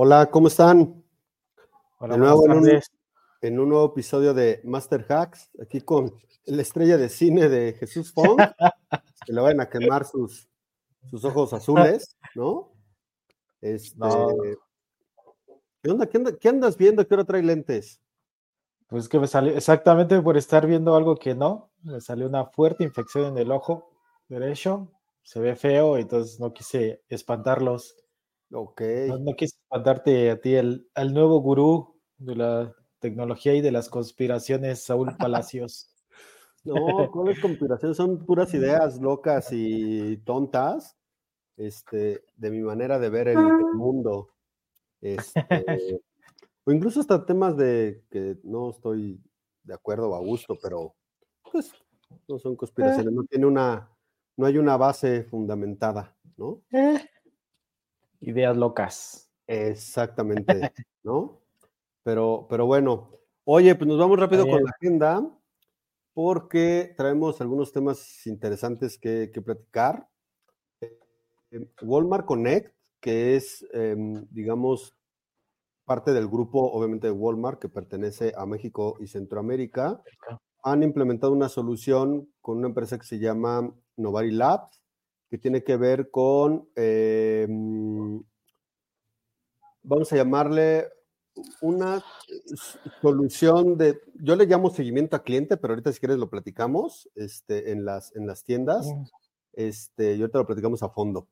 Hola, ¿cómo están? Hola, de nuevo en un, en un nuevo episodio de Master Hacks, aquí con la estrella de cine de Jesús Fong, que le vayan a quemar sus, sus ojos azules, ¿no? Este, No. ¿qué, onda, qué, anda- qué andas viendo? ¿Qué hora trae lentes? Pues que me salió exactamente por estar viendo algo que no, me salió una fuerte infección en el ojo derecho, se ve feo, entonces no quise espantarlos, Ok. no, no quise espantarte a ti, el, al nuevo gurú de la tecnología y de las conspiraciones, Saúl Palacios. No, ¿cuáles conspiraciones? Son puras ideas locas y tontas, este, de mi manera de ver el, el mundo. Este, o incluso hasta temas de que no estoy de acuerdo o a gusto, pero pues no son conspiraciones, no tiene una, no hay una base fundamentada, ¿no? Eh, Ideas locas. Exactamente, ¿no? Pero, pero bueno, oye, pues nos vamos rápido con la agenda porque traemos algunos temas interesantes que, que platicar. Eh, Walmart Connect, que es, em, digamos, parte del grupo, obviamente, de Walmart, que pertenece a México y Centroamérica, han implementado una solución con una empresa que se llama Novari Labs, que tiene que ver con, em, vamos a llamarle una solución de, yo le llamo seguimiento a cliente, pero ahorita si quieres lo platicamos este, en, las, en las tiendas, este, y ahorita lo platicamos a fondo.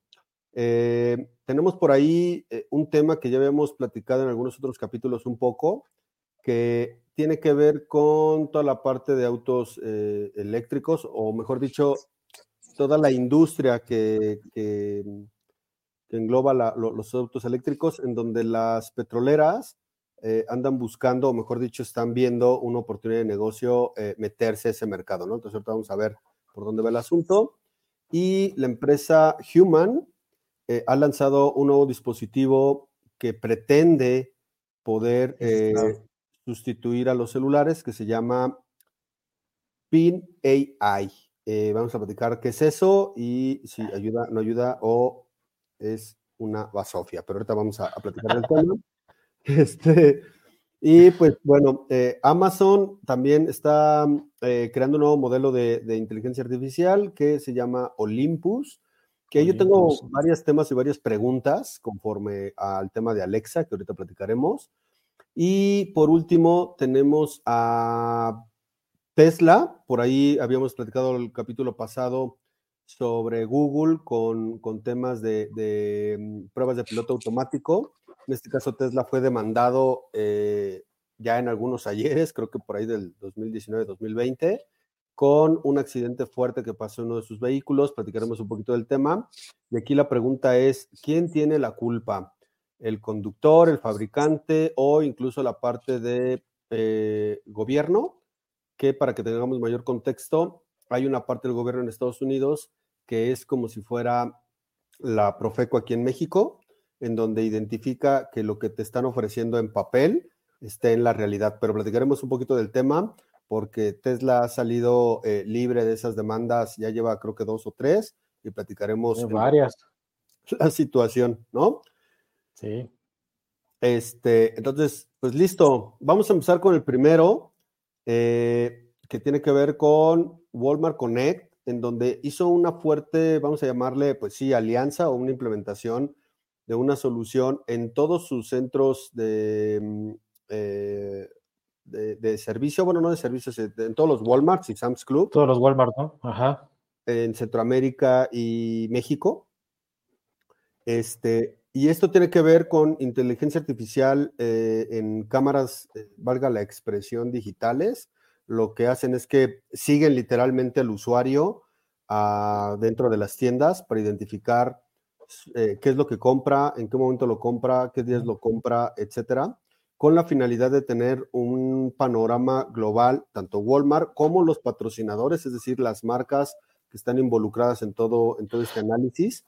Eh, tenemos por ahí eh, un tema que ya habíamos platicado en algunos otros capítulos un poco, que tiene que ver con toda la parte de autos eh, eléctricos, o mejor dicho, toda la industria que, que, que engloba la- lo- los autos eléctricos, en donde las petroleras eh, andan buscando, o mejor dicho, están viendo una oportunidad de negocio, eh, meterse a ese mercado, ¿no? Entonces ahorita vamos a ver por dónde va el asunto. Y la empresa Human eh, ha lanzado un nuevo dispositivo que pretende poder sustituir a los celulares, que se llama Pin AI. Vamos a platicar qué es eso y si ayuda, no ayuda o es una basofia. Pero ahorita vamos a, a platicar del tema. Este, y pues bueno, eh, Amazon también está eh, creando un nuevo modelo de, de inteligencia artificial que se llama Olympus, que yo tengo varios temas y varias preguntas conforme al tema de Alexa, que ahorita platicaremos. Y por último, tenemos a Tesla, por ahí habíamos platicado el capítulo pasado sobre Google con, con temas de, mm, pruebas de piloto automático. En este caso, Tesla fue demandado eh, ya en algunos ayeres, creo que por ahí del 2019-2020, con un accidente fuerte que pasó en uno de sus vehículos. Platicaremos un poquito del tema. Y aquí la pregunta es, ¿quién tiene la culpa? ¿El conductor, el fabricante o incluso la parte de eh, gobierno? que para que tengamos mayor contexto, hay una parte del gobierno en Estados Unidos que es como si fuera la Profeco aquí en México, en donde identifica que lo que te están ofreciendo en papel esté en la realidad. Pero platicaremos un poquito del tema porque Tesla ha salido eh, libre de esas demandas, ya lleva creo que dos o tres, y platicaremos en varias, la situación, ¿no? sí. Este, entonces, pues listo. Vamos a empezar con el primero, eh, que tiene que ver con Walmart Connect, en donde hizo una fuerte, vamos a llamarle, pues sí, alianza o una implementación de una solución en todos sus centros de, mm, eh, de, de servicio, bueno, no de servicios, en todos los Walmarts y Sam's Club Todos los Walmart, ¿no? Ajá. en Centroamérica y México. Este, y esto tiene que ver con inteligencia artificial eh, en cámaras, eh, valga la expresión, digitales. Lo que hacen es que siguen literalmente al usuario ah, dentro de las tiendas para identificar eh, qué es lo que compra, en qué momento lo compra, qué días lo compra, etcétera, con la finalidad de tener un panorama global, tanto Walmart como los patrocinadores, es decir, las marcas que están involucradas en todo, en todo este análisis,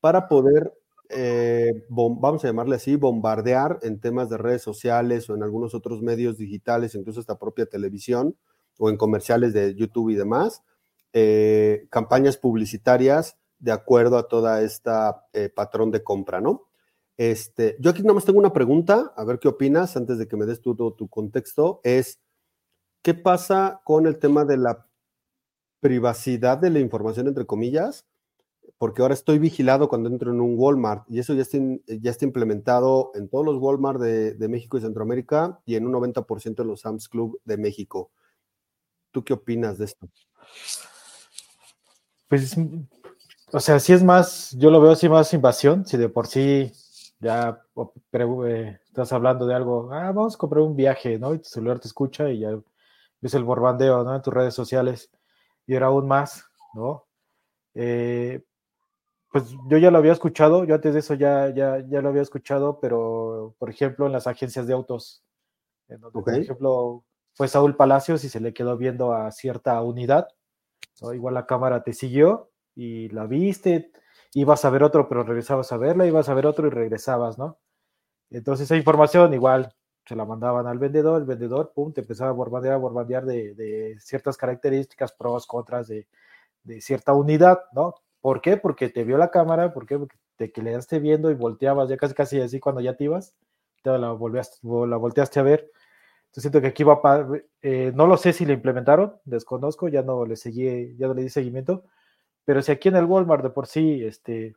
para poder, eh, vamos a llamarle así, bombardear en temas de redes sociales o en algunos otros medios digitales, incluso esta propia televisión o en comerciales de YouTube y demás, eh, campañas publicitarias de acuerdo a toda esta eh, patrón de compra, ¿no? Este, yo aquí nada más tengo una pregunta, a ver qué opinas antes de que me des todo tu contexto, es, ¿qué pasa con el tema de la privacidad de la información, entre comillas? Porque ahora estoy vigilado cuando entro en un Walmart y eso ya está, ya está implementado en todos los Walmart de, México y Centroamérica y en un 90% de los Sam's Club de México. ¿Tú qué opinas de esto? Pues, o sea, si es más, yo lo veo así más invasión, si de por sí ya eh, estás hablando de algo, ah, vamos a comprar un viaje, ¿no? Y tu celular te escucha y ya ves el borbandeo, ¿no? En tus redes sociales. Y era aún más, ¿no? Eh, pues yo ya lo había escuchado, yo antes de eso ya, ya, ya lo había escuchado, pero por ejemplo en las agencias de autos, por ejemplo fue Saúl Palacios y se le quedó viendo a cierta unidad, ¿no? igual la cámara te siguió y la viste, ibas a ver otro, pero regresabas a verla, ibas a ver otro y regresabas, ¿no? Entonces esa información igual se la mandaban al vendedor, el vendedor, pum, te empezaba a bombardear, a bombardear de, ciertas características, pros, contras de, cierta unidad, ¿no? ¿Por qué? Porque te vio la cámara, ¿por qué? Porque te quedaste viendo y volteabas, ya casi casi así cuando ya te ibas, te la, la volteaste a ver. Entonces siento que aquí va, eh, no lo sé si lo implementaron, desconozco, ya no le seguí, ya no le di seguimiento, pero si aquí en el Walmart de por sí, este,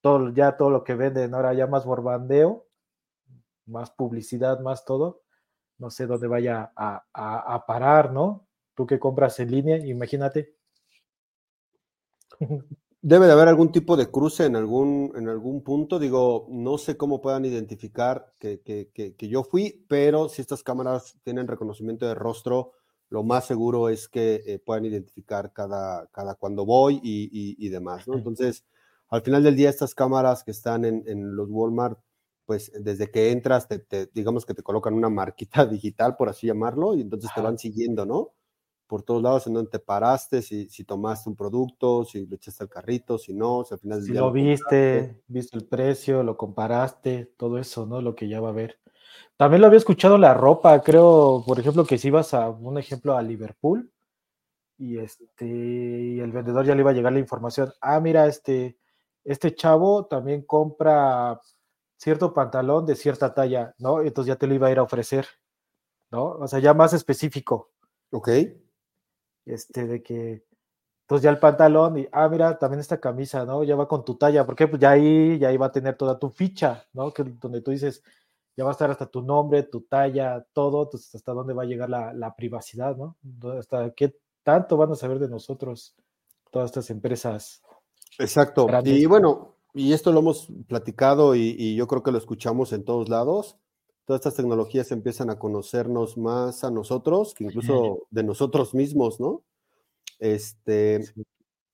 todo, ya todo lo que venden ahora ya más borbandeo, más publicidad, más todo, no sé dónde vaya a, parar, ¿no? Tú que compras en línea, imagínate. Debe de haber algún tipo de cruce en algún, en algún punto. Digo, no sé cómo puedan identificar que, que, que, yo fui, pero si estas cámaras tienen reconocimiento de rostro, lo más seguro es que eh, puedan identificar cada, cada cuando voy y, demás, ¿no? Entonces, al final del día, estas cámaras que están en, los Walmart, pues desde que entras, te, digamos que te colocan una marquita digital, por así llamarlo, y entonces te van siguiendo, ¿no? Por todos lados en donde te paraste, si, si tomaste un producto, si lo echaste al carrito, si no, si al final si lo viste, viste el precio, lo comparaste, todo eso, ¿no? Lo que ya va a ver. También lo había escuchado la ropa, creo, por ejemplo, que si ibas a un ejemplo a Liverpool y este y el vendedor ya le iba a llegar la información, ah, mira, este, este chavo también compra cierto pantalón de cierta talla, ¿no? Entonces ya te lo iba a ir a ofrecer, ¿no? O sea, ya más específico. Ok. Este, de que, entonces ya el pantalón y, ah, mira, también esta camisa, ¿no? Ya va con tu talla, porque pues ya ahí, ya iba a tener toda tu ficha, ¿no? Que donde tú dices, ya va a estar hasta tu nombre, tu talla, todo, entonces hasta dónde va a llegar la, privacidad, ¿no? Hasta qué tanto van a saber de nosotros todas estas empresas. Exacto. Y bueno, y esto lo hemos platicado y, yo creo que lo escuchamos en todos lados. Todas estas tecnologías empiezan a conocernos más a nosotros que incluso de nosotros mismos, ¿no? Este,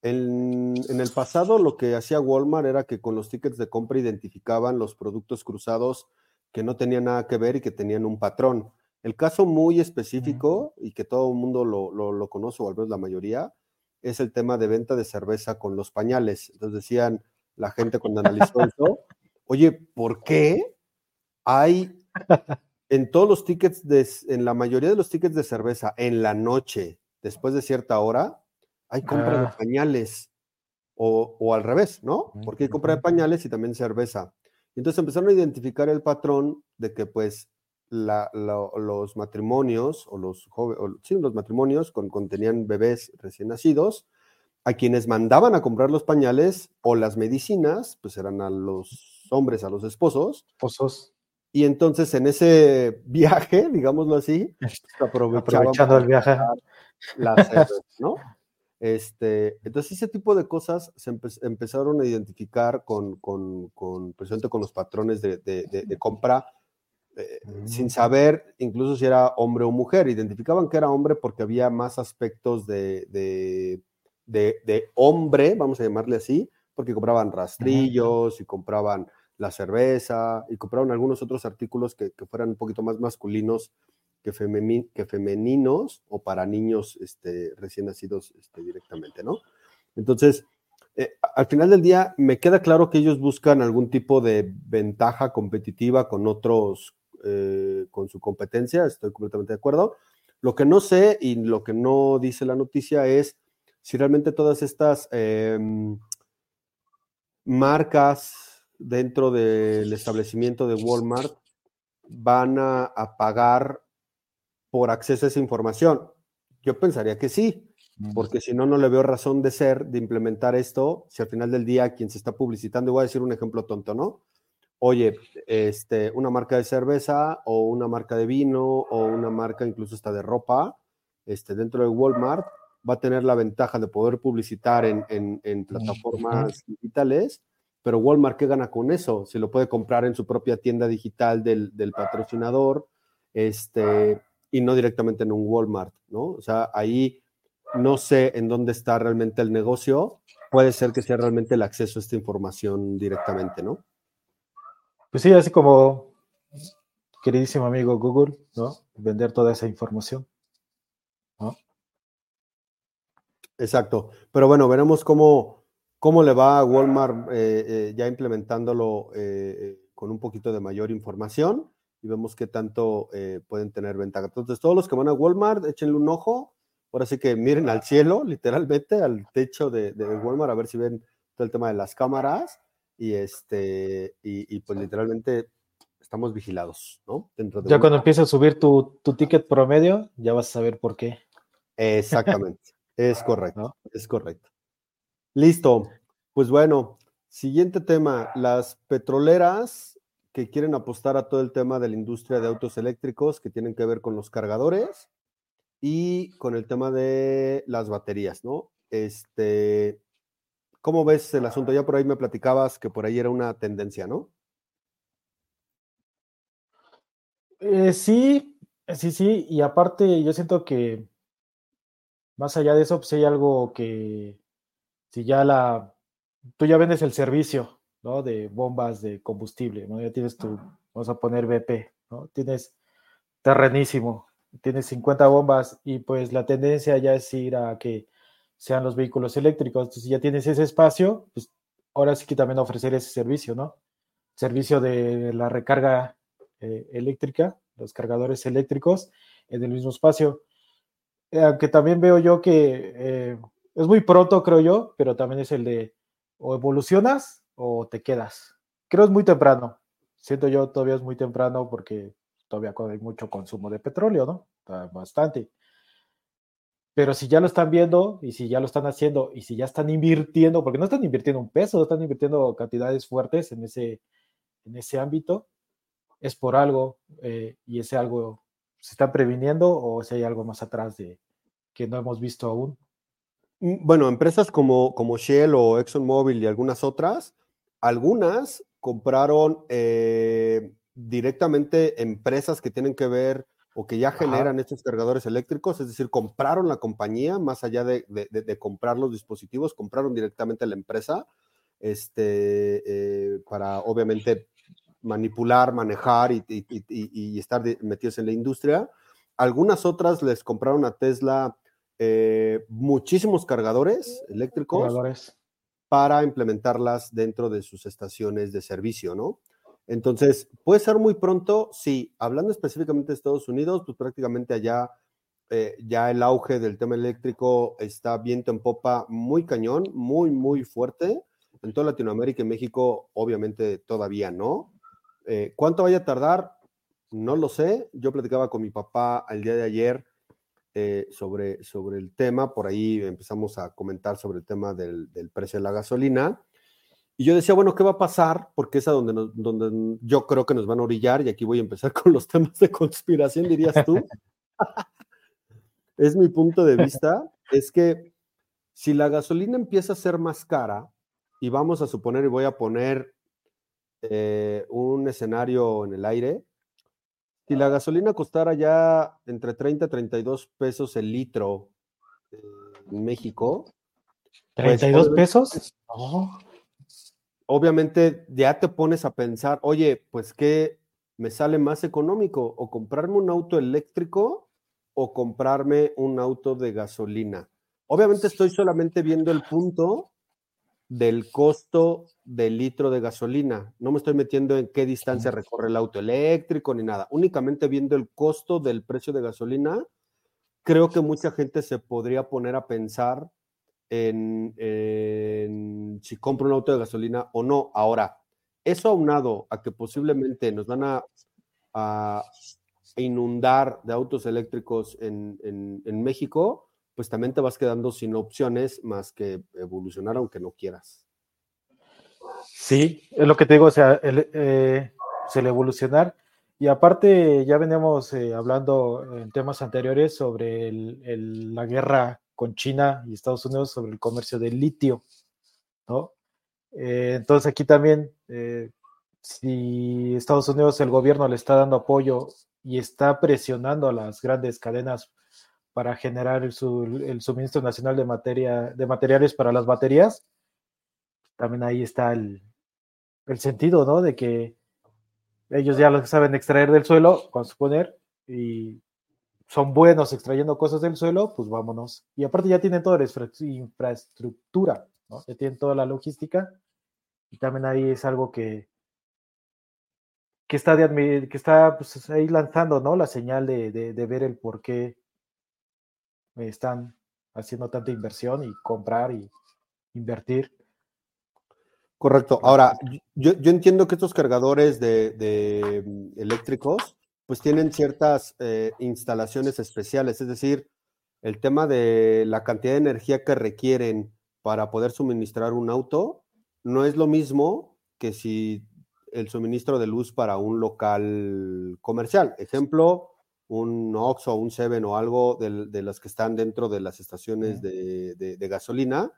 en, en, el pasado lo que hacía Walmart era que con los tickets de compra identificaban los productos cruzados que no tenían nada que ver y que tenían un patrón. El caso muy específico y que todo el mundo lo, lo, conoce, o al menos la mayoría, es el tema de venta de cerveza con los pañales. Entonces decían la gente cuando analizó eso, oye, ¿por qué hay en todos los tickets, de, en la mayoría de los tickets de cerveza, en la noche, después de cierta hora, hay compra de ah. pañales? O, o, al revés, ¿no? Porque hay compra de pañales y también cerveza. Entonces empezaron a identificar el patrón de que pues los matrimonios o los jóvenes, sí, los matrimonios con, contenían bebés recién nacidos, a quienes mandaban a comprar los pañales o las medicinas, pues eran a los hombres, a los esposos. Esposos. Y entonces en ese viaje, digámoslo así, aprovechando el viaje, las, ¿no? Este, entonces, ese tipo de cosas se empezaron a identificar con, con, con, con los patrones de, de, compra, eh, sin mm. saber incluso si era hombre o mujer. Identificaban que era hombre porque había más aspectos de, hombre, vamos a llamarle así, porque compraban rastrillos y compraban la cerveza y compraban algunos otros artículos que, que fueran un poquito más masculinos que, femeninos o para niños este, recién nacidos este, directamente, ¿no? Entonces, eh, al final del día me queda claro que ellos buscan algún tipo de ventaja competitiva con otros, eh, con su competencia, estoy completamente de acuerdo. Lo que no sé y lo que no dice la noticia es si realmente todas estas em, marcas dentro del establecimiento de Walmart van a, a pagar por acceso a esa información? Yo pensaría que sí, porque si no, no le veo razón de ser de implementar esto, si al final del día quien se está publicitando, voy a decir un ejemplo tonto, ¿no? Oye, este, una marca de cerveza o una marca de vino o una marca incluso hasta de ropa, este, dentro de Walmart, va a tener la ventaja de poder publicitar en, plataformas digitales, pero Walmart, ¿qué gana con eso? Se lo puede comprar en su propia tienda digital del, del patrocinador, este, y no directamente en un Walmart, ¿no? O sea, ahí no sé en dónde está realmente el negocio, puede ser que sea realmente el acceso a esta información directamente, ¿no? Pues sí, así como queridísimo amigo Google, ¿no? Vender toda esa información, ¿no? Exacto. Pero bueno, veremos cómo, cómo le va a Walmart eh, eh, ya implementándolo eh, con un poquito de mayor información y vemos qué tanto pueden tener ventaja. Entonces, todos los que van a Walmart, échenle un ojo Ahora sí que miren al cielo, literalmente, al techo de, Walmart, a ver si ven todo el tema de las cámaras. Y este, y, pues literalmente estamos vigilados, ¿no? ya cuando empiece a subir tu, ticket promedio, ya vas a saber por qué. Exactamente, es correcto, es correcto. Listo, pues bueno, siguiente tema, las petroleras que quieren apostar a todo el tema de la industria de autos eléctricos que tienen que ver con los cargadores y con el tema de las baterías, ¿no? Este, ¿cómo ves el asunto? Ya por ahí me platicabas que por ahí era una tendencia, ¿no? Eh, sí, sí, sí, y aparte yo siento que más allá de eso, pues hay algo que si ya la, tú ya vendes el servicio, ¿no? De bombas de combustible, ¿no? Ya tienes tu, vamos a poner BP, ¿no? Tienes terrenísimo, tienes 50 bombas y pues la tendencia ya es ir a que sean los vehículos eléctricos. Entonces, si ya tienes ese espacio, pues ahora sí que también ofrecer ese servicio, ¿no? Servicio de la recarga eh, eléctrica, los cargadores eléctricos en el mismo espacio. Eh, aunque también veo yo que eh, es muy pronto, creo yo, pero también es el de o evolucionas o te quedas. Creo es muy temprano. Siento yo todavía es muy temprano porque todavía hay mucho consumo de petróleo, ¿no? bastante. Pero si ya lo están viendo y si ya lo están haciendo y si ya están invirtiendo, porque no están invirtiendo un peso, están invirtiendo cantidades fuertes en ese, en ese ámbito, es por algo eh, y ese algo se está previniendo o si hay algo más atrás de que no hemos visto aún. Mm, bueno, empresas como, como Shell o ExxonMobil y algunas otras, algunas compraron eh, directamente empresas que tienen que ver o que ya generan estos cargadores eléctricos, es decir, compraron la compañía, más allá de, comprar los dispositivos, compraron directamente la empresa, este, eh, para obviamente manipular, manejar y, estar metidos en la industria. Algunas otras les compraron a Tesla eh, muchísimos cargadores eléctricos para implementarlas dentro de sus estaciones de servicio, ¿no? Entonces, puede ser muy pronto, sí, hablando específicamente de Estados Unidos, pues prácticamente allá eh, ya el auge del tema eléctrico está viento en popa muy cañón, muy, muy fuerte. En toda Latinoamérica y México, obviamente todavía no. Eh, ¿Cuánto vaya a tardar? No lo sé. Yo platicaba con mi papá el día de ayer eh, sobre, sobre el tema, por ahí empezamos a comentar sobre el tema del, del precio de la gasolina. Y yo decía, bueno, ¿qué va a pasar? Porque es a donde, donde yo creo que nos van a orillar, y aquí voy a empezar con los temas de conspiración, dirías tú. es mi punto de vista, es que si la gasolina empieza a ser más cara, y vamos a suponer, y voy a poner eh, un escenario en el aire, si la gasolina costara ya entre 30 y 32 pesos el litro en México. ¿32 pues, pesos? No obviamente ya te pones a pensar, oye, pues qué me sale más económico, o comprarme un auto eléctrico o comprarme un auto de gasolina. Obviamente estoy solamente viendo el punto del costo del litro de gasolina. No me estoy metiendo en qué distancia recorre el auto eléctrico ni nada. Únicamente viendo el costo del precio de gasolina, creo que mucha gente se podría poner a pensar en, si compro un auto de gasolina o no. Ahora, Eso aunado a que posiblemente nos van a, inundar de autos eléctricos en, México, pues también te vas quedando sin opciones más que evolucionar aunque no quieras. Sí, es lo que te digo, o sea, el, eh, el evolucionar. Y aparte, ya veníamos eh, hablando en temas anteriores sobre la guerra con China y Estados Unidos sobre el comercio del litio, ¿no? Eh, entonces aquí también, si Estados Unidos, el gobierno le está dando apoyo y está presionando a las grandes cadenas para generar el, suministro nacional de, materia, de materiales para las baterías, también ahí está el, el sentido, ¿no? De que ellos ya lo saben extraer del suelo, con suponer, y son buenos extrayendo cosas del suelo, pues vámonos. Y aparte ya tienen toda la infraestructura, ¿no? Ya tienen toda la logística. Y también ahí es algo que, que está, de, que está pues, ahí lanzando, ¿no? La señal de, de, ver el por qué están haciendo tanta inversión y comprar y invertir. Correcto. Ahora, yo, yo entiendo que estos cargadores de, de mm, eléctricos pues tienen ciertas eh, instalaciones especiales, es decir, el tema de la cantidad de energía que requieren para poder suministrar un auto no es lo mismo que si el suministro de luz para un local comercial. Ejemplo, un Oxxo, un Seven o algo de, de las que están dentro de las estaciones de, de, gasolina,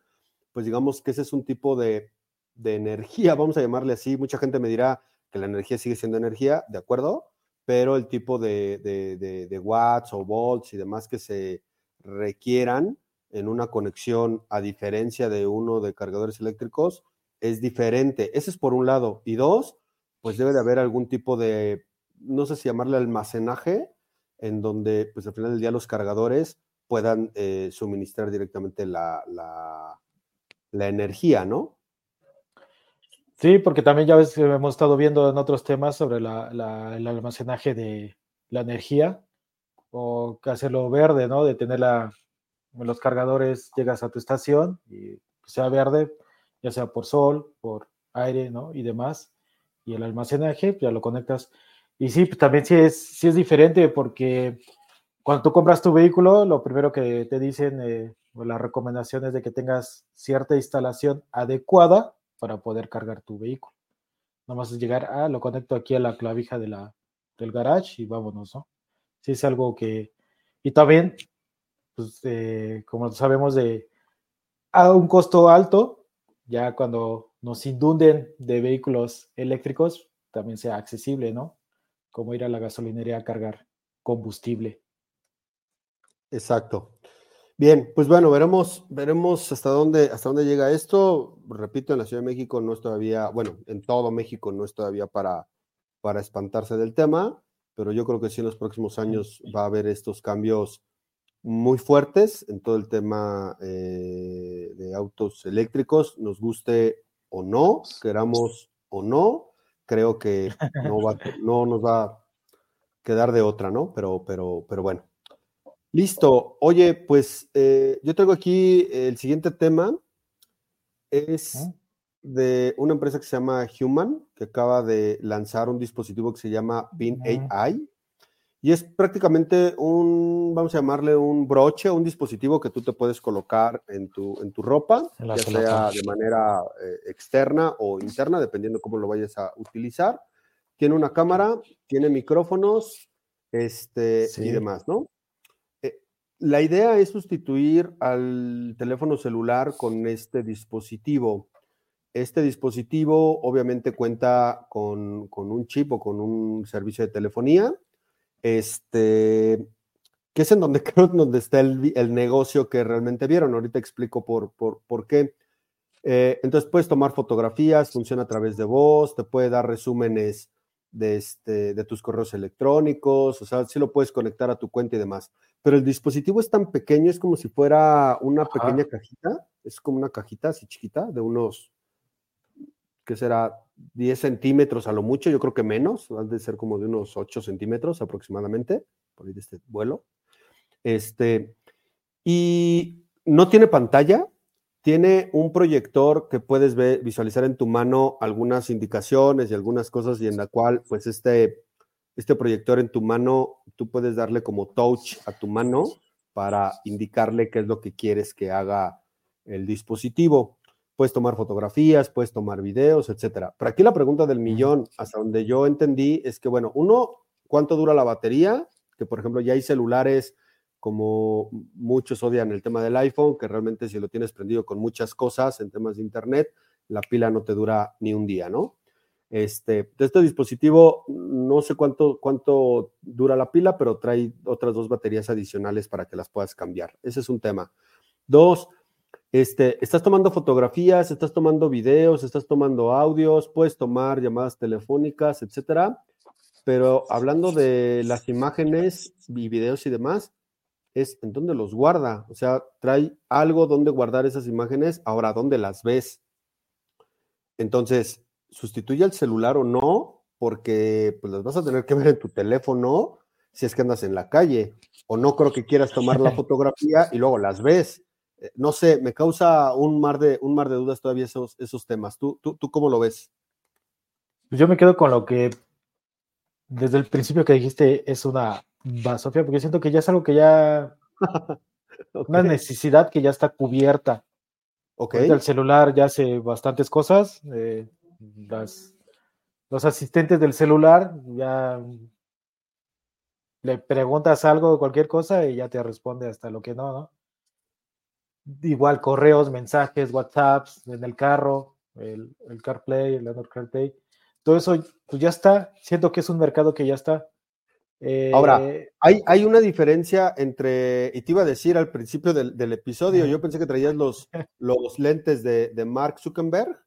pues digamos que ese es un tipo de, de energía, vamos a llamarle así. Mucha gente me dirá que la energía sigue siendo energía, ¿de acuerdo? pero el tipo de, watts o volts y demás que se requieran en una conexión, a diferencia de uno de cargadores eléctricos, es diferente. Ese es por un lado. Y dos, pues debe de haber algún tipo de, no sé si llamarle almacenaje, en donde pues al final del día los cargadores puedan eh, suministrar directamente la, la energía, ¿no? Sí, porque también ya ves que hemos estado viendo en otros temas sobre el almacenaje de la energía o hacerlo verde, ¿no? De tener los cargadores, llegas a tu estación y sea verde, ya sea por sol, por aire, ¿no? Y demás. Y el almacenaje, ya lo conectas. Y sí, pues también sí es, sí es diferente porque cuando tú compras tu vehículo, lo primero que te dicen, eh, o la recomendación es de que tengas cierta instalación adecuada para poder cargar tu vehículo. Nada más es llegar, ah, lo conecto aquí a la clavija de la, del garage y vámonos, ¿no? Sí, es algo que. Y también, pues, eh, como sabemos, de a un costo alto, ya cuando nos inunden de vehículos eléctricos, también sea accesible, ¿no? Como ir a la gasolinería a cargar combustible. Exacto. Bien, pues bueno, veremos, veremos hasta dónde, hasta dónde llega esto. Repito, en la Ciudad de México no es todavía, bueno, en todo México no es todavía para, para espantarse del tema, pero yo creo que sí en los próximos años va a haber estos cambios muy fuertes en todo el tema eh, de autos eléctricos, nos guste o no, queramos o no, creo que no, va, no nos va a quedar de otra, ¿no? Pero, pero, pero bueno. Listo. Oye, pues eh, yo tengo aquí el siguiente tema. Es de una empresa que se llama Human, que acaba de lanzar un dispositivo que se llama Bean AI. Y es prácticamente un, vamos a llamarle un broche, un dispositivo que tú te puedes colocar en tu, en tu ropa, ya sea de manera eh, externa o interna, dependiendo cómo lo vayas a utilizar. Tiene una cámara, tiene micrófonos este, y demás, ¿no? La idea es sustituir al teléfono celular con este dispositivo. Este dispositivo obviamente cuenta con, un chip o con un servicio de telefonía, este, que es en donde creo donde está el, negocio que realmente vieron. Ahorita explico por, por, qué. Eh, entonces puedes tomar fotografías, funciona a través de voz, te puede dar resúmenes de, este, de tus correos electrónicos, o sea, sí lo puedes conectar a tu cuenta y demás. Pero el dispositivo es tan pequeño, es como si fuera una pequeña cajita, es como una cajita así chiquita, de unos, ¿qué será? 10 centímetros a lo mucho, yo creo que menos, ha de ser como de unos 8 centímetros aproximadamente, por ahí de este vuelo. Este, y no tiene pantalla, tiene un proyector que puedes ver, visualizar en tu mano algunas indicaciones y algunas cosas y en la cual pues este, este proyector en tu mano, tú puedes darle como touch a tu mano para indicarle qué es lo que quieres que haga el dispositivo. Puedes tomar fotografías, puedes tomar videos, etcétera. Pero aquí la pregunta del millón, hasta donde yo entendí, es que, bueno, uno, ¿cuánto dura la batería? Que, por ejemplo, ya hay celulares como muchos odian el tema del iPhone, que realmente si lo tienes prendido con muchas cosas en temas de Internet, la pila no te dura ni un día, ¿no? Este, este dispositivo, no sé cuánto, cuánto dura la pila, pero trae otras dos baterías adicionales para que las puedas cambiar. Ese es un tema. Dos, este, estás tomando fotografías, estás tomando videos, estás tomando audios, puedes tomar llamadas telefónicas, etcétera. Pero hablando de las imágenes y videos y demás, es en dónde los guarda. O sea, trae algo donde guardar esas imágenes. Ahora, ¿dónde las ves? Entonces, sustituye el celular o no, porque pues las vas a tener que ver en tu teléfono si es que andas en la calle. O no creo que quieras tomar la fotografía y luego las ves. Eh, no sé, me causa un mar de, un mar de dudas todavía esos, esos temas. ¿Tú, tú, ¿Tú cómo lo ves? Pues yo me quedo con lo que desde el principio que dijiste es una Va, Sofía, porque siento que ya es algo que ya. Una necesidad que ya está cubierta. Ok. el celular ya hace bastantes cosas. Eh, las, los asistentes del celular ya le preguntas algo, cualquier cosa, y ya te responde hasta lo que no, ¿no? Igual correos, mensajes, WhatsApps en el carro, el, el CarPlay, el Android CarPlay. Todo eso pues ya está. Siento que es un mercado que ya está. Ahora, eh, hay, hay, una diferencia entre, y te iba a decir al principio del, episodio, yo pensé que traías los, los lentes de, Mark Zuckerberg,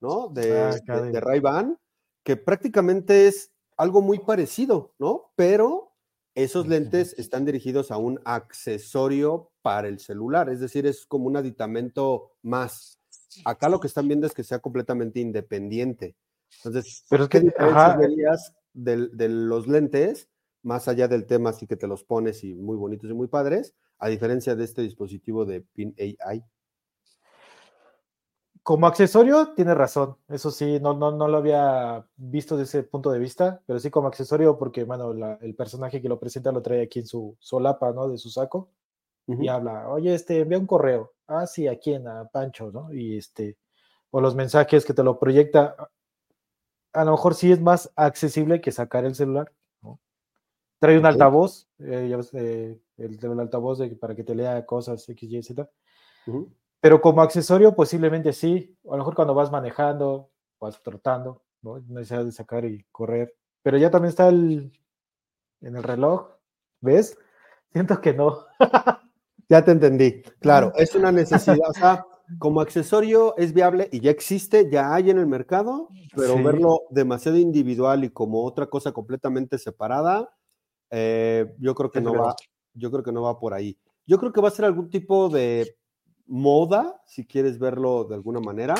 ¿no? De, ah, de, Ray-Ban, que prácticamente es algo muy parecido, ¿no? Pero esos lentes están dirigidos a un accesorio para el celular, es decir, es como un aditamento más. Acá lo que están viendo es que sea completamente independiente. Entonces, Pero ¿qué diferencias verías de, de los lentes? más allá del tema, así que te los pones y muy bonitos y muy padres, a diferencia de este dispositivo de Pin AI. Como accesorio, tiene razón. Eso sí, no, no, no lo había visto desde ese punto de vista, pero sí como accesorio, porque, bueno, el personaje que lo presenta lo trae aquí en su solapa, ¿no? De su saco. Y habla, oye, este, envía un correo. Ah, sí, ¿a quién? A Pancho, ¿no? Y este, o los mensajes que te lo proyecta. A lo mejor sí es más accesible que sacar el celular Trae un altavoz, eh, eh, el, altavoz para que te lea cosas X, Y, Z. Pero como accesorio, posiblemente sí. A lo mejor cuando vas manejando, vas trotando, ¿no? Necesidad de sacar y correr. Pero ya también está el, en el reloj, ¿ves? Siento que no. ya te entendí. Claro, es una necesidad. o sea, como accesorio es viable y ya existe, ya hay en el mercado, pero verlo demasiado individual y como otra cosa completamente separada, eh, yo creo que no va, yo creo que no va por ahí. Yo creo que va a ser algún tipo de moda, si quieres verlo de alguna manera.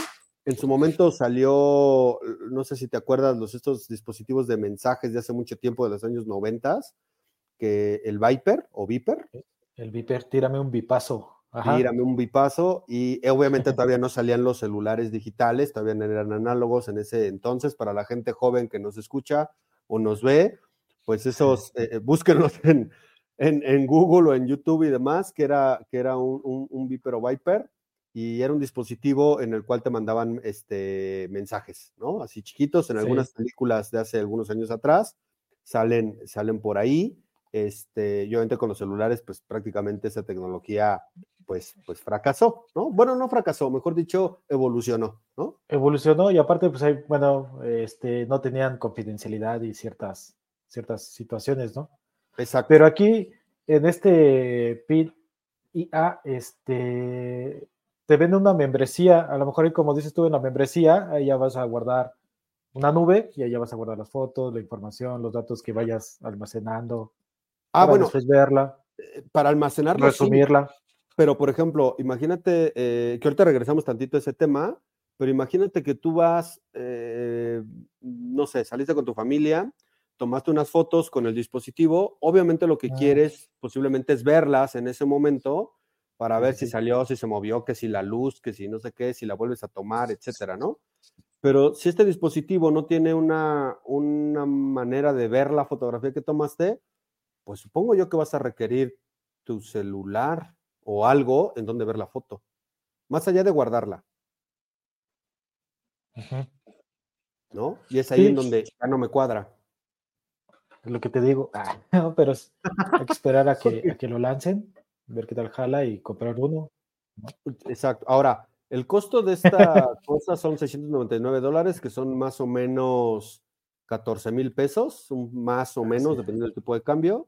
En su momento salió, no sé si te acuerdas, los estos dispositivos de mensajes de hace mucho tiempo, de los años 90, que el Viper o Viper. El Viper, tírame un bipaso. Tírame un bipaso. Y eh, obviamente todavía no salían los celulares digitales, todavía eran análogos en ese entonces. Para la gente joven que nos escucha o nos ve, pues esos, eh, búsquenlos en, en, Google o en YouTube y demás, que era, que era un, un, Viper o Viper, y era un dispositivo en el cual te mandaban este, mensajes, ¿no? Así chiquitos, en algunas películas de hace algunos años atrás, salen, salen por ahí. Este, yo obviamente con los celulares, pues prácticamente esa tecnología pues, pues fracasó, ¿no? Bueno, no fracasó, mejor dicho, evolucionó, ¿no? Evolucionó y aparte, pues hay, bueno, este, no tenían confidencialidad y ciertas ciertas situaciones, ¿no? Exacto. Pero aquí, en este PIN IA, este, te vende una membresía, a lo mejor como dices tú en la membresía, ahí ya vas a guardar una nube y ahí ya vas a guardar las fotos, la información, los datos que vayas almacenando. Ah, bueno. Después verla. Eh, para almacenarla. Resumirla. pero, por ejemplo, imagínate eh, que ahorita regresamos tantito a ese tema, pero imagínate que tú vas, eh, no sé, saliste con tu familia, tomaste unas fotos con el dispositivo, obviamente lo que ah. quieres posiblemente es verlas en ese momento, para ver si salió, si se movió, que si la luz, que si no sé qué, si la vuelves a tomar, etcétera, ¿no? Pero si este dispositivo no tiene una, una manera de ver la fotografía que tomaste, pues supongo yo que vas a requerir tu celular o algo en donde ver la foto, más allá de guardarla. ¿No? Y es ahí en donde ya no me cuadra. Lo que te digo. Ah, pero hay que esperar a que, a que lo lancen, ver qué tal jala y comprar uno. Exacto. Ahora, el costo de esta cosa son 699 dólares, que son más o menos 14 mil pesos, más o menos, dependiendo del tipo de cambio.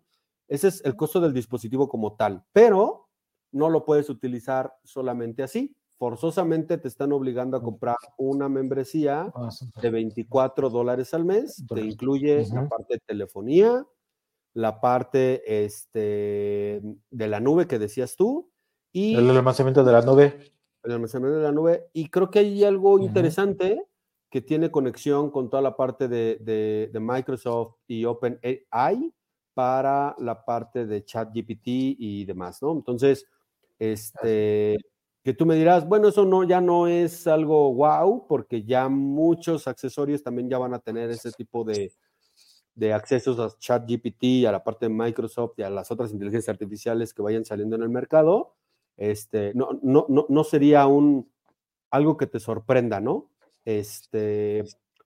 Ese es el costo del dispositivo como tal, pero no lo puedes utilizar solamente así. Forzosamente te están obligando a comprar una membresía ah, de 24 dólares al mes. Te incluye la parte de telefonía, la parte este, de la nube que decías tú. Y el almacenamiento de la nube el almacenamiento de la nube. Y creo que hay algo interesante que tiene conexión con toda la parte de, Microsoft y OpenAI para la parte de ChatGPT y demás, ¿no? Entonces, este, que tú me dirás, bueno, eso no, ya no es algo wow, porque ya muchos accesorios también ya van a tener ese tipo de, de accesos a ChatGPT, a la parte de Microsoft y a las otras inteligencias artificiales que vayan saliendo en el mercado este, no, no, no, no sería un, algo que te sorprenda, ¿no? Este,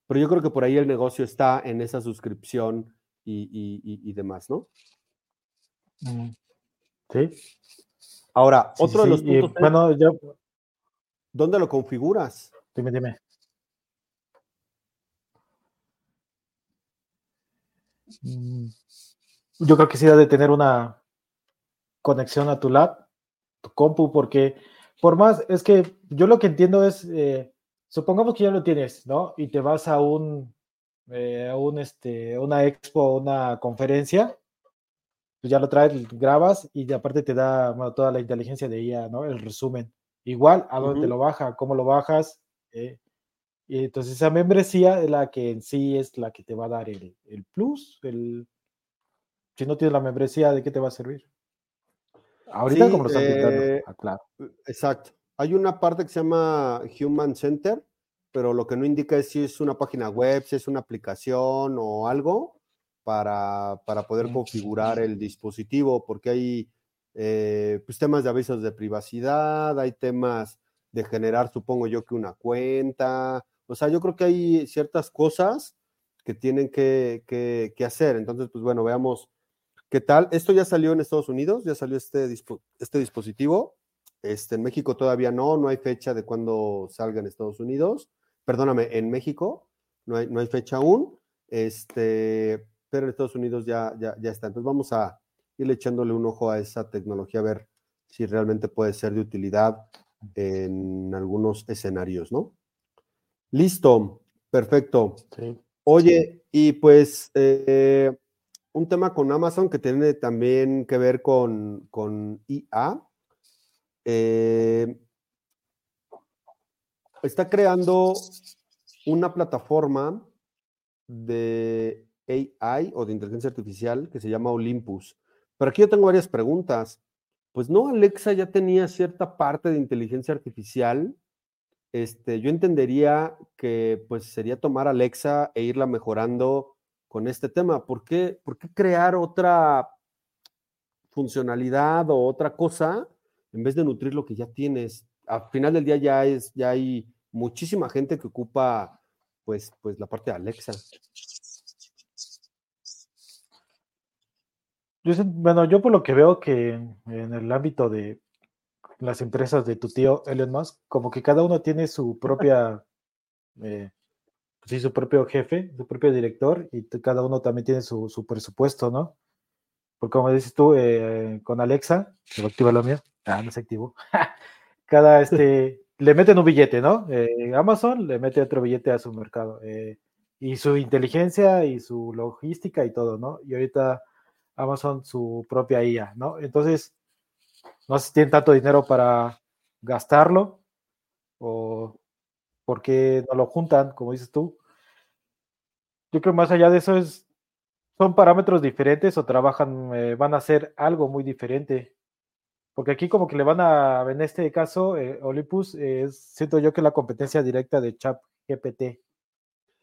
pero yo creo que por ahí el negocio está en esa suscripción y, demás, ¿no? Mm, sí. Ahora, otro de los puntos. bueno, yo. ¿Dónde lo configuras? Dime, dime. Mm, yo creo que sí de tener una conexión a tu lab compu, porque por más, es que yo lo que entiendo es, eh, supongamos que ya lo tienes, ¿no? Y te vas a un, eh, un, este, una expo, una conferencia, pues ya lo traes, grabas y aparte te da toda la inteligencia de ella, ¿no? El resumen. Igual, a dónde te lo baja, cómo lo bajas. Eh, y entonces esa membresía es la que en sí es la que te va a dar el, el plus. El, si no tienes la membresía, ¿de qué te va a servir? Ahorita como lo están pintando, eh, ah, claro. Exacto. Hay una parte que se llama Human Center, pero lo que no indica es si es una página web, si es una aplicación o algo para, poder configurar el dispositivo, porque hay eh, pues, temas de avisos de privacidad, hay temas de generar, supongo yo, que una cuenta. O sea, yo creo que hay ciertas cosas que tienen que, que hacer. Entonces, pues bueno, veamos ¿Qué tal? Esto ya salió en Estados Unidos, ya salió este, este dispositivo. Este, en México todavía no, no hay fecha de cuándo salga en Estados Unidos. Perdóname, en México no hay, no hay fecha aún, este, pero en Estados Unidos ya, ya, ya está. Entonces vamos a ir echándole un ojo a esa tecnología, a ver si realmente puede ser de utilidad en algunos escenarios, ¿no? Listo, perfecto. Oye, y pues eh, un tema con Amazon que tiene también que ver con, IA. Eh, está creando una plataforma de AI o de inteligencia artificial que se llama Olympus. Pero aquí yo tengo varias preguntas. Pues no, Alexa ya tenía cierta parte de inteligencia artificial. Este, yo entendería que pues sería tomar Alexa e irla mejorando con este tema. ¿Por qué, ¿Por qué crear otra funcionalidad o otra cosa en vez de nutrir lo que ya tienes? Al final del día ya, es, ya hay muchísima gente que ocupa pues, pues la parte de Alexa. Bueno, yo por lo que veo que en el ámbito de las empresas de tu tío Elon Musk, como que cada uno tiene su propia eh, sí, su propio jefe, su propio director, y cada uno también tiene su, su presupuesto, ¿no? Porque como dices tú, eh, con Alexa, se va a activar la mía, ah, no se activó, cada este, le meten un billete, ¿no? Eh, Amazon le mete otro billete a su mercado, eh, y su inteligencia y su logística y todo, ¿no? Y ahorita Amazon su propia IA, ¿no? Entonces, no sé si tienen tanto dinero para gastarlo o ¿Por qué no lo juntan, como dices tú? Yo creo que más allá de eso es, son parámetros diferentes o trabajan, eh, van a hacer algo muy diferente. Porque aquí como que le van a, en este caso, eh, Olympus, es, siento yo que la competencia directa de Chat GPT,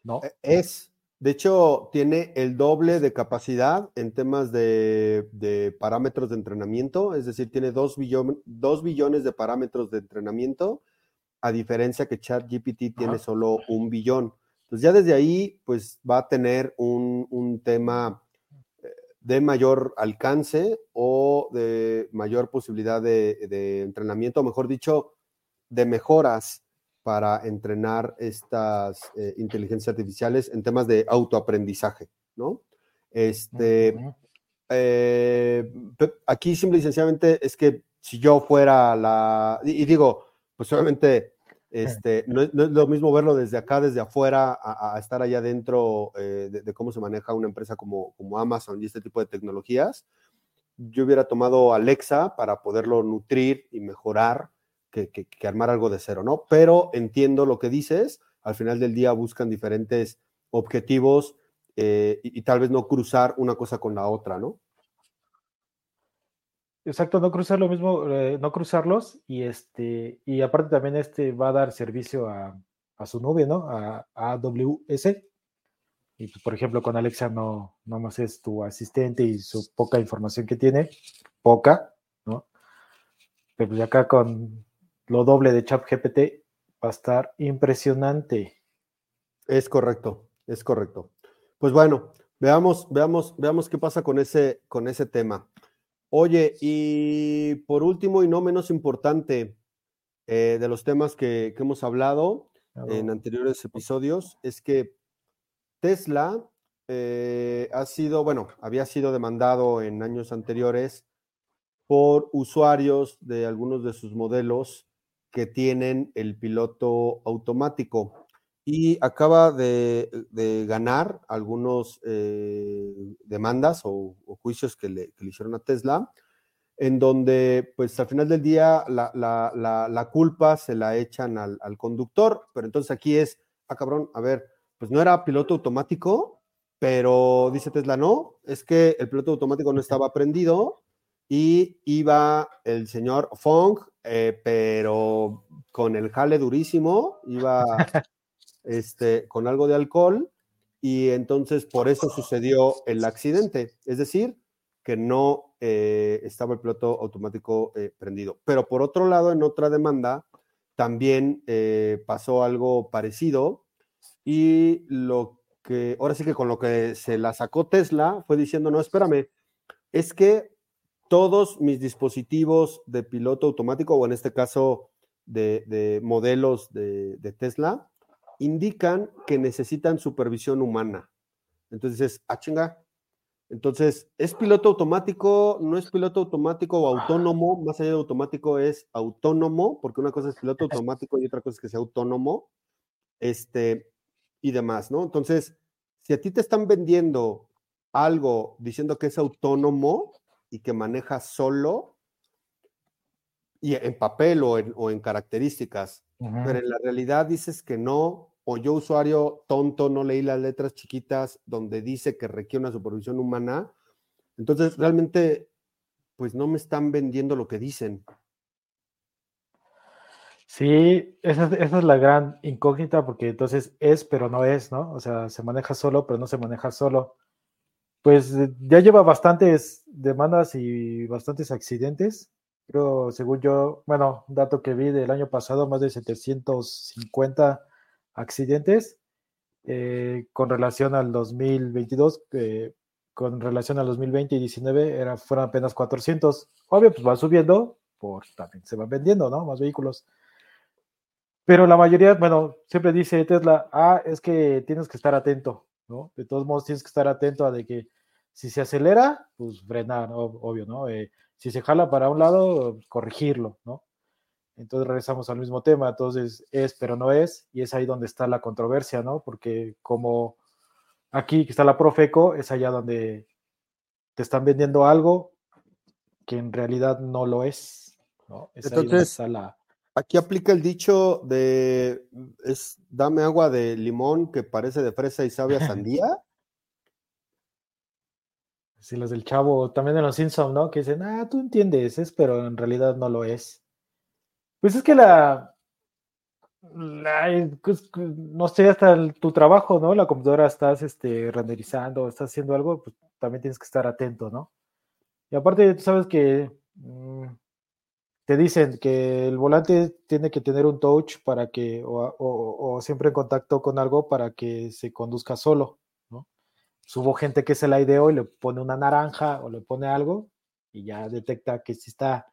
¿no? E, es, de hecho, tiene el doble de capacidad en temas de, de parámetros de entrenamiento, es decir, tiene dos, dos billones de parámetros de entrenamiento, a diferencia que ChatGPT tiene solo un billón. Entonces ya desde ahí, pues va a tener un, un tema de mayor alcance o de mayor posibilidad de, entrenamiento, o mejor dicho, de mejoras para entrenar estas eh, inteligencias artificiales en temas de autoaprendizaje, ¿no? Este, eh, aquí simple y sencillamente es que si yo fuera la, y, digo, pues obviamente este, no, es lo mismo verlo desde acá, desde afuera, a, estar allá dentro eh, de, cómo se maneja una empresa como, como Amazon y este tipo de tecnologías. Yo hubiera tomado Alexa para poderlo nutrir y mejorar que, que, armar algo de cero, ¿no? Pero entiendo lo que dices, al final del día buscan diferentes objetivos eh, y tal vez no cruzar una cosa con la otra, ¿no? Exacto, no cruzar lo mismo, eh, no cruzarlos y este, y aparte también este va a dar servicio a, su nube, ¿no? A, AWS. Y pues, por ejemplo, con Alexa no, no más es tu asistente y su poca información que tiene, poca, ¿no? Pero pues acá con lo doble de ChatGPT va a estar impresionante. Es correcto, es correcto. Pues bueno, veamos, veamos, veamos qué pasa con ese, con ese tema. Oye, y por último y no menos importante, eh, de los temas que, hemos hablado en anteriores episodios, es que Tesla eh, ha sido, bueno, había sido demandado en años anteriores por usuarios de algunos de sus modelos que tienen el piloto automático y acaba de, ganar algunos eh, demandas o, juicios que le, hicieron a Tesla, en donde pues al final del día la, culpa se la echan al, conductor, pero entonces aquí es, ah cabrón, a ver, pues no era piloto automático, pero dice Tesla, no, es que el piloto automático no estaba prendido y iba el señor Fong, eh, pero con el jale durísimo, iba este, con algo de alcohol y entonces por eso sucedió el accidente. Es decir, que no eh, estaba el piloto automático eh, prendido. Pero por otro lado, en otra demanda, también eh, pasó algo parecido y lo que, ahora sí que con lo que se la sacó Tesla fue diciendo, no, espérame, es que todos mis dispositivos de piloto automático, o en este caso de, modelos de Tesla, indican que necesitan supervisión humana. Entonces dices, ah, chinga. Entonces, ¿es piloto automático? ¿No es piloto automático o autónomo? Más allá de automático es autónomo, porque una cosa es piloto automático y otra cosa es que sea autónomo. Este, y demás, ¿no? Entonces, si a ti te están vendiendo algo diciendo que es autónomo y que maneja solo, y en papel o en, o en características, pero en la realidad dices que no, o yo usuario tonto no leí las letras chiquitas donde dice que requiere una supervisión humana, entonces realmente pues no me están vendiendo lo que dicen. Sí, esa, esa, es la gran incógnita porque entonces es, pero no es, ¿no? O sea, se maneja solo, pero no se maneja solo. Pues ya lleva bastantes demandas y bastantes accidentes. Creo, según yo, bueno, dato que vi del año pasado, más de 750 accidentes eh, con relación al 2022, con relación al 2020 y 19 era, fueron apenas 400. Obvio, pues va subiendo, por también se van vendiendo, ¿no? Más vehículos. Pero la mayoría, bueno, siempre dice Tesla, ah, es que tienes que estar atento, ¿no? De todos modos, tienes que estar atento a de que si se acelera, pues frenar, obvio, ¿no? Eh, si se jala para un lado, corregirlo, ¿no? Entonces regresamos al mismo tema, entonces es, pero no es, y es ahí donde está la controversia, ¿no? Porque como aquí que está la Profeco, es allá donde te están vendiendo algo que en realidad no lo es, ¿no? entonces, aquí aplica el dicho de, es, dame agua de limón que parece de fresa y sabe a sandía. Sí, los del chavo, también en los Simpsons, ¿no? Que dicen, ah, tú entiendes, es, pero en realidad no lo es. Pues es que la, pues, no sé, hasta tu trabajo, ¿no? La computadora estás este, renderizando, estás haciendo algo, pues también tienes que estar atento, ¿no? Y aparte, tú sabes que mm, te dicen que el volante tiene que tener un touch para que, o, siempre en contacto con algo para que se conduzca solo, Subo gente que se la ideó y le pone una naranja o le pone algo y ya detecta que si está,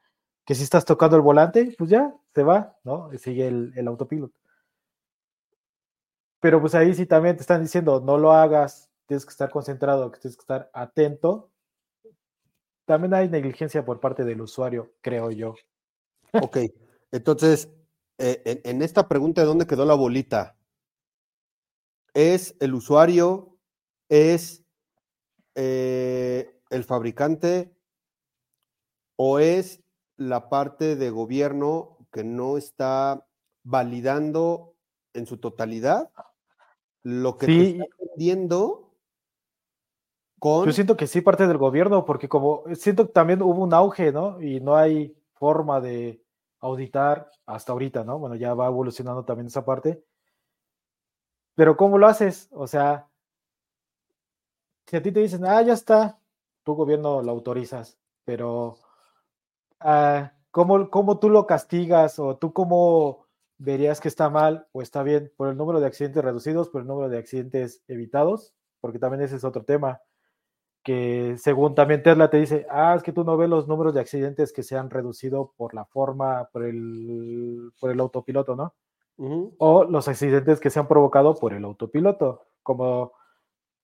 que si estás tocando el volante, pues ya se va, ¿no? Sigue el, el autopilot. Pero pues ahí sí también te están diciendo, no lo hagas, tienes que estar concentrado, tienes que estar atento. También hay negligencia por parte del usuario, creo yo. Ok, entonces, eh, en, esta pregunta de dónde quedó la bolita, ¿es el usuario? ¿Es eh, el fabricante? ¿O es la parte de gobierno que no está validando en su totalidad lo que sí. está vendiendo con... Yo siento que sí parte del gobierno, porque como siento que también hubo un auge, ¿no? Y no hay forma de auditar hasta ahorita, ¿no? Bueno, ya va evolucionando también esa parte. Pero ¿cómo lo haces? O sea, si a ti te dicen, ah, ya está, tu gobierno lo autorizas, pero ah, ¿cómo, ¿cómo, tú lo castigas o tú cómo verías que está mal o está bien por el número de accidentes reducidos, por el número de accidentes evitados? Porque también ese es otro tema que según también Tesla te dice, ah, es que tú no ves los números de accidentes que se han reducido por la forma, por el, por el autopiloto, ¿no? O los accidentes que se han provocado por el autopiloto, como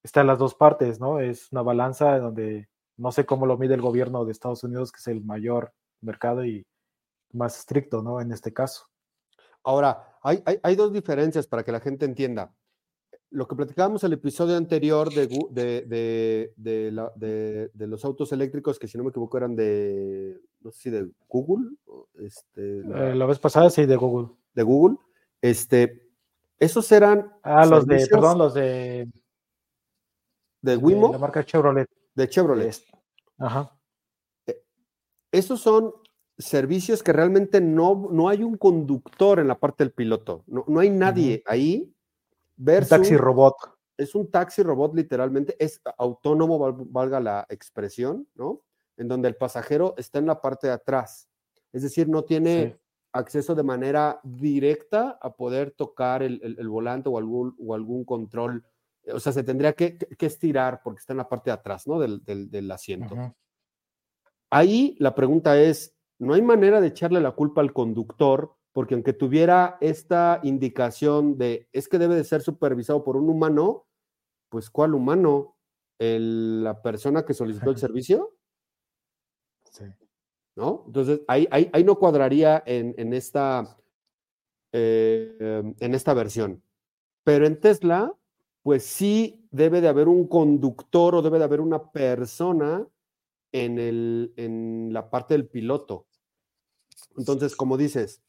están las dos partes, ¿no? Es una balanza donde no sé cómo lo mide el gobierno de Estados Unidos, que es el mayor mercado y más estricto, ¿no? En este caso. Ahora, hay, hay, hay dos diferencias para que la gente entienda lo que platicábamos el episodio anterior de, de, de, de, los autos eléctricos, que si no me equivoco eran de, no sé si de Google. Este, la, eh, vez pasada sí, de Google. De Google. Este, esos eran. Ah, los de, perdón, los de. De Wimo. la marca Chevrolet. De Chevrolet. Ajá. Eh, esos son servicios que realmente no, no hay un conductor en la parte del piloto. No, no hay nadie ahí un taxi robot. Es un taxi robot literalmente, es autónomo, valga la expresión, ¿no? En donde el pasajero está en la parte de atrás. Es decir, no tiene acceso de manera directa a poder tocar el, volante o algún, o algún control. O sea, se tendría que, estirar porque está en la parte de atrás, ¿no? Del, asiento. Ahí la pregunta es, ¿no hay manera de echarle la culpa al conductor porque aunque tuviera esta indicación de es que debe de ser supervisado por un humano, pues ¿cuál humano? ¿La persona que solicitó el servicio? Sí. ¿No? Entonces, ahí, ahí, no cuadraría en, esta, eh, en esta versión. Pero en Tesla, pues sí debe de haber un conductor o debe de haber una persona en, el, en la parte del piloto. Entonces, como dices,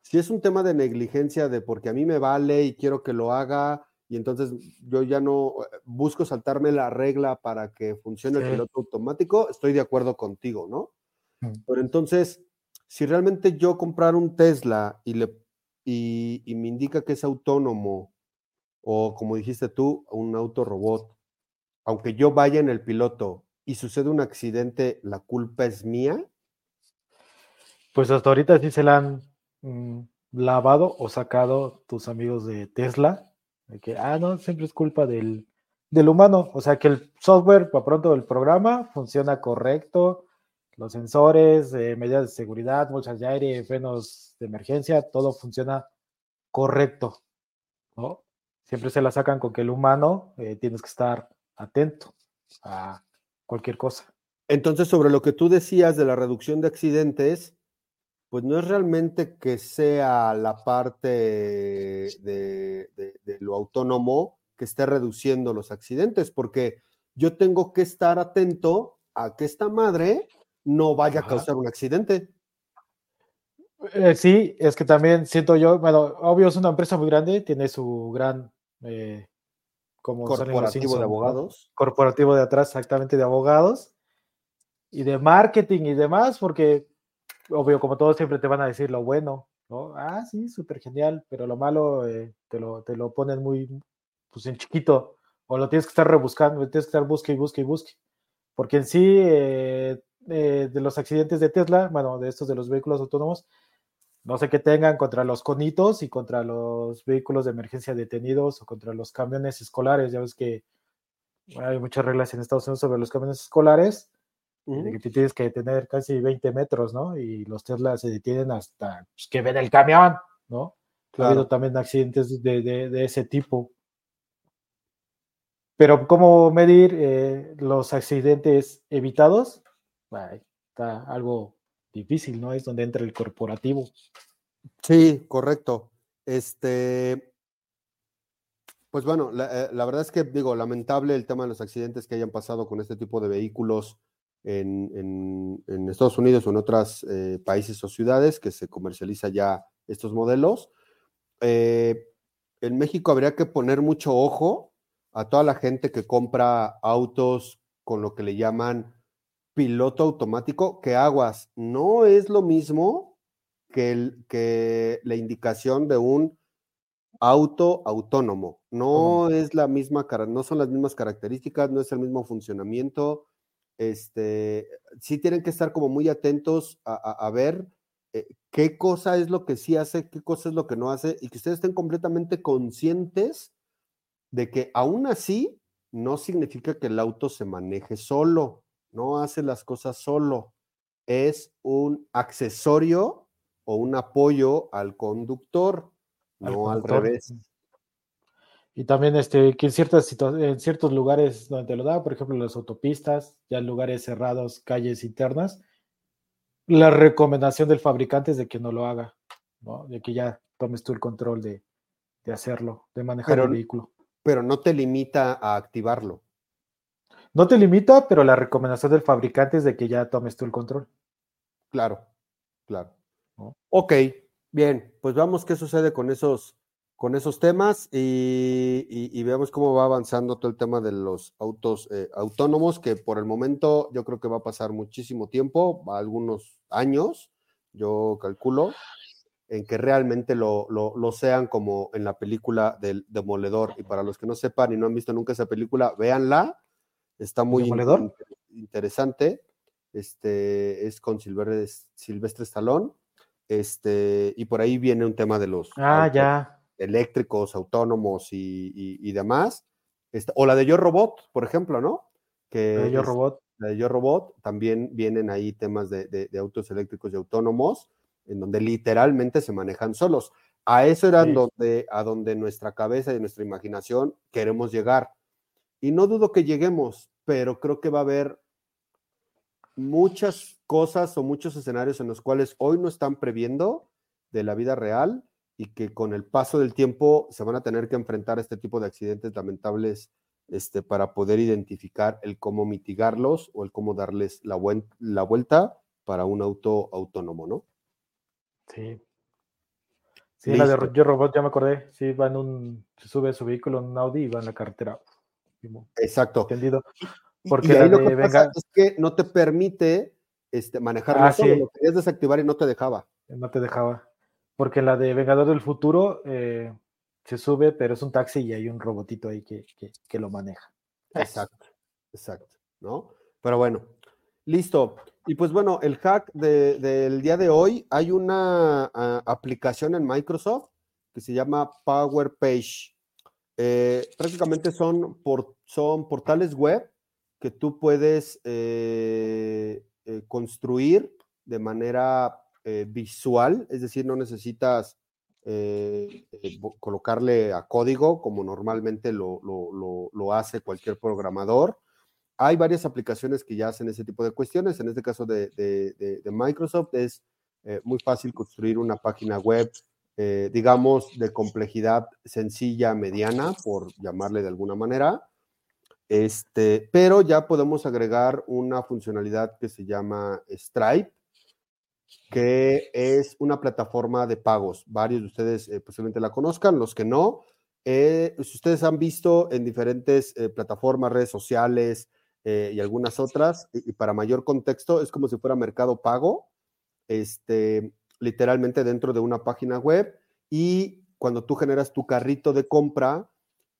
si es un tema de negligencia de porque a mí me vale y quiero que lo haga y entonces yo ya no busco saltarme la regla para que funcione el piloto automático, estoy de acuerdo contigo, ¿no? Mm. Pero entonces, si realmente yo comprar un Tesla y, le, y, me indica que es autónomo o como dijiste tú, un auto robot, aunque yo vaya en el piloto y sucede un accidente, ¿la culpa es mía? Pues hasta ahorita sí se la han Mm, lavado o sacado tus amigos de Tesla, de que, ah, no, siempre es culpa del, del humano, o sea que el software, para pronto el programa, funciona correcto, los sensores, eh, medidas de seguridad, bolsas de aire, frenos de emergencia, todo funciona correcto, ¿no? Siempre se la sacan con que el humano eh, tienes que estar atento a cualquier cosa. Entonces, sobre lo que tú decías de la reducción de accidentes, pues no es realmente que sea la parte de, lo autónomo que esté reduciendo los accidentes, porque yo tengo que estar atento a que esta madre no vaya a causar un accidente. Eh, sí, es que también siento yo, bueno, obvio es una empresa muy grande, tiene su gran eh, como corporativo de abogados. Corporativo de atrás, exactamente, de abogados. Y de marketing y demás, porque, obvio, como todos siempre te van a decir lo bueno, ¿no? Ah, sí, súper genial, pero lo malo eh, te, lo, te lo ponen muy, pues en chiquito, o lo tienes que estar rebuscando, tienes que estar busque y busque y busque. Porque en sí, eh, eh, de los accidentes de Tesla, bueno, de estos de los vehículos autónomos, no sé qué tengan contra los conitos y contra los vehículos de emergencia detenidos o contra los camiones escolares. Ya ves que hay muchas reglas en Estados Unidos sobre los camiones escolares, de que tienes que tener casi 20 metros, ¿no? Y los Tesla se detienen hasta pues, que ven el camión, ¿no? Ha habido también accidentes de, de, ese tipo. Pero ¿cómo medir eh, los accidentes evitados? está algo difícil, ¿no? Es donde entra el corporativo. Sí, correcto. Este, pues bueno, la, eh, verdad es que digo, lamentable el tema de los accidentes que hayan pasado con este tipo de vehículos en, Estados Unidos o en otros eh, países o ciudades que se comercializa ya estos modelos. Eh, en México habría que poner mucho ojo a toda la gente que compra autos con lo que le llaman piloto automático, que aguas, no es lo mismo que, el, que la indicación de un auto autónomo. No es la misma, no son las mismas características, no es el mismo funcionamiento. Este, sí tienen que estar como muy atentos a, ver eh, qué cosa es lo que sí hace, qué cosa es lo que no hace, y que ustedes estén completamente conscientes de que aún así no significa que el auto se maneje solo no hace las cosas solo, es un accesorio o un apoyo al conductor, no al revés. Y también este, que en, ciertas en ciertos lugares donde te lo da, por ejemplo, las autopistas, ya en lugares cerrados, calles internas, la recomendación del fabricante es de que no lo haga, ¿no? de que ya tomes tú el control de, hacerlo, de manejar el vehículo. Pero no te limita a activarlo. No te limita, pero la recomendación del fabricante es de que ya tomes tú el control. Claro, claro. Ok, bien, pues vamos qué sucede con esos, con esos temas y, veamos cómo va avanzando todo el tema de los autos eh, autónomos, que por el momento yo creo que va a pasar muchísimo tiempo, algunos años, yo calculo, en que realmente lo, lo, sean como en la película del Demoledor. Y para los que no sepan y no han visto nunca esa película, véanla Está muy interesante. Este es con Silvestre, Silvestre Stallone. Este, y por ahí viene un tema de los ah, ya. eléctricos, autónomos y, demás. Este, o la de Yo Robot, por ejemplo, ¿no? Que la de Yo Robot. La de Yo Robot, también vienen ahí temas de, autos eléctricos y autónomos, en donde literalmente se manejan solos. A eso era donde, a donde nuestra cabeza y nuestra imaginación queremos llegar. Y no dudo que lleguemos, pero creo que va a haber muchas cosas o muchos escenarios en los cuales hoy no están previendo de la vida real y que con el paso del tiempo se van a tener que enfrentar a este tipo de accidentes lamentables este, para poder identificar el cómo mitigarlos o el cómo darles la, la vuelta para un auto autónomo, ¿no? Sí. Sí, la de Yo Robot, ya me acordé. Sí, va en un, se sube su vehículo en un Audi y va en la carretera. Exacto. Entendido. Porque lo que pasa es que no te permite este, manejarlo ah, solo, lo querías desactivar y no te dejaba. No te dejaba. Porque la de Vengador del Futuro eh, se sube, pero es un taxi y hay un robotito ahí que, que, lo maneja. Exacto, exacto, ¿no? Pero bueno, listo. Y pues bueno, el hack del día de hoy, hay una ah, aplicación en Microsoft que se llama Power Page. Eh, prácticamente son, son portales web que tú puedes eh, eh, construir de manera visual, es decir, no necesitas colocarle a código como normalmente lo, hace cualquier programador. Hay varias aplicaciones que ya hacen ese tipo de cuestiones. En este caso de, de Microsoft es muy fácil construir una página web eh, digamos, de complejidad sencilla, mediana, por llamarle de alguna manera. Este, pero ya podemos agregar una funcionalidad que se llama Stripe, que es una plataforma de pagos. Varios de ustedes eh, posiblemente la conozcan, los que no, Eh, si ustedes han visto en diferentes plataformas, redes sociales y algunas otras, y, para mayor contexto, es como si fuera Mercado Pago, este, literalmente dentro de una página web, y cuando tú generas tu carrito de compra,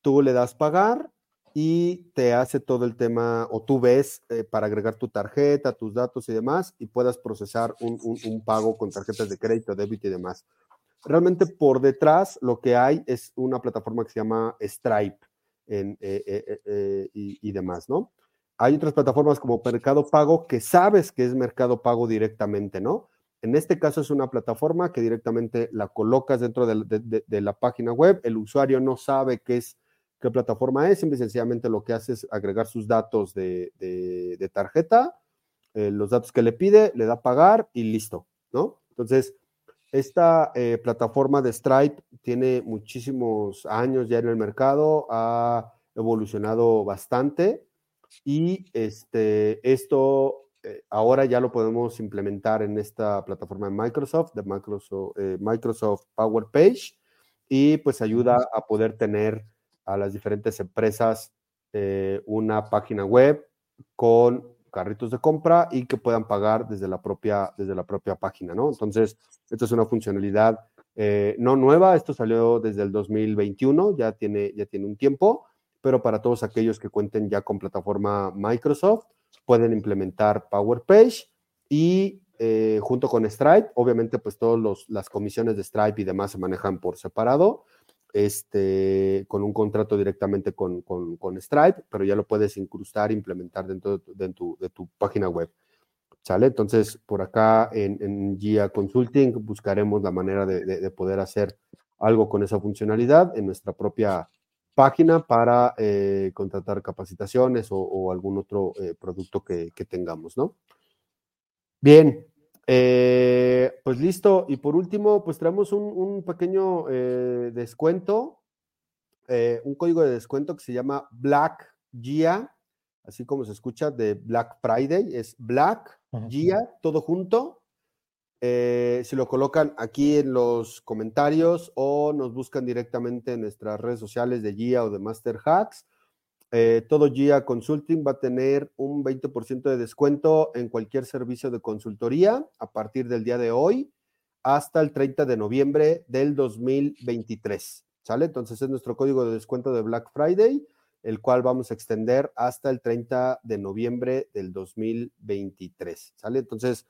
tú le das pagar y te hace todo el tema, o tú ves eh, para agregar tu tarjeta, tus datos y demás, y puedas procesar un, un, pago con tarjetas de crédito, débito y demás. Realmente por detrás lo que hay es una plataforma que se llama Stripe eh, eh y, y, demás, ¿no? Hay otras plataformas como Mercado Pago que sabes que es Mercado Pago directamente, ¿no? En este caso es una plataforma que directamente la colocas dentro de, la página web, el usuario no sabe qué es qué plataforma es, simple y sencillamente lo que hace es agregar sus datos de tarjeta, eh, los datos que le pide, le da pagar y listo, ¿no? Entonces, esta eh, plataforma de Stripe tiene muchísimos años ya en el mercado, ha evolucionado bastante y este, esto eh, ahora ya lo podemos implementar en esta plataforma de Microsoft, de Microsoft, eh, Microsoft Power Page, y pues ayuda a poder tener a las diferentes empresas eh, una página web con carritos de compra y que puedan pagar desde la propia, desde la propia página, ¿no? Entonces, esto es una funcionalidad eh, no nueva, esto salió desde el 2021, ya tiene, ya tiene un tiempo, pero para todos aquellos que cuenten ya con plataforma Microsoft, pueden implementar Power Page y eh, junto con Stripe, obviamente pues todas las comisiones de Stripe y demás se manejan por separado, este, con un contrato directamente con, con, Stripe, pero ya lo puedes incrustar, implementar dentro de tu, de tu, página web. ¿Sale? Entonces, por acá en, GIA Consulting buscaremos la manera de, poder hacer algo con esa funcionalidad en nuestra propia página para eh, contratar capacitaciones o, o, algún otro eh, producto que, que, tengamos, ¿no? Bien, eh, pues listo. Y por último, pues traemos un, un pequeño descuento, un código de descuento que se llama Black GIA, así como se escucha de Black Friday, es Black GIA, todo junto. Eh, si lo colocan aquí en los comentarios o nos buscan directamente en nuestras redes sociales de GIA o de Master Hacks, eh, todo GIA Consulting va a tener un 20% de descuento en cualquier servicio de consultoría a partir del día de hoy hasta el 30 de noviembre del 2023. ¿Sale? Entonces es nuestro código de descuento de Black Friday, el cual vamos a extender hasta el 30 de noviembre del 2023. ¿Sale? Entonces,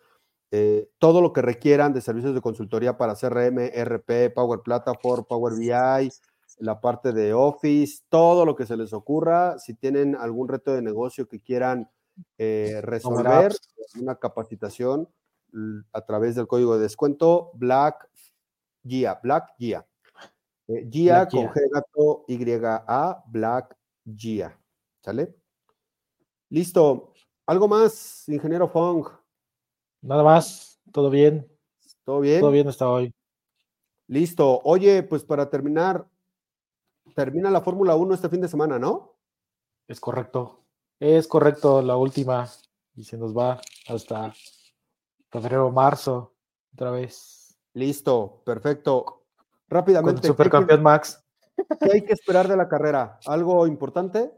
eh, todo lo que requieran de servicios de consultoría para CRM, RP, Power Platform, Power BI, la parte de Office, todo lo que se les ocurra. Si tienen algún reto de negocio que quieran eh, resolver, una capacitación a través del código de descuento Black Guía, Black Guía. Eh, Guía con G gato Y A, Black Guía. ¿Sale? Listo. ¿Algo más, ingeniero Fong? Nada más. Todo bien. ¿Todo bien? Todo bien hasta hoy. Listo. Oye, pues para terminar, termina la Fórmula 1 este fin de semana, ¿no? Es correcto. Es correcto la última y se nos va hasta febrero, marzo, otra vez. Listo, perfecto. Rápidamente. Con supercampeón Max. ¿Qué hay que esperar de la carrera? ¿Algo importante?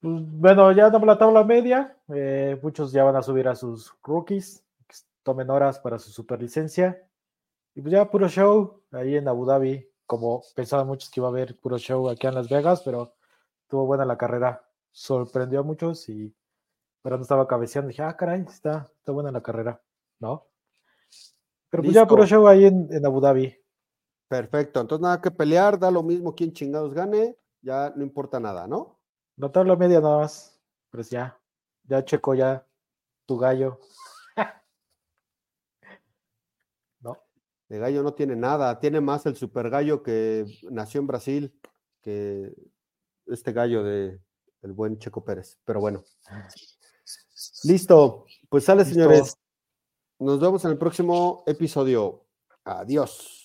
Pues, bueno, ya damos la tabla media. Eh, muchos ya van a subir a sus rookies, tomen horas para su superlicencia. Y pues ya puro show ahí en Abu Dhabi como pensaban muchos que iba a haber puro show aquí en Las Vegas, pero estuvo buena la carrera. Sorprendió a muchos y pero no estaba cabeceando. Dije, ah, caray, está, está buena la carrera, ¿no? Pero pues ya puro show ahí en, en, Abu Dhabi. Perfecto, entonces nada que pelear, da lo mismo quien chingados gane, ya no importa nada, ¿no? La tabla media nada más, pues ya, ya checo ya tu gallo. De gallo no tiene nada, tiene más el super gallo que nació en Brasil que este gallo de el buen Checo Pérez. Pero bueno. Listo. Pues sale, Listo. señores. Nos vemos en el próximo episodio. Adiós.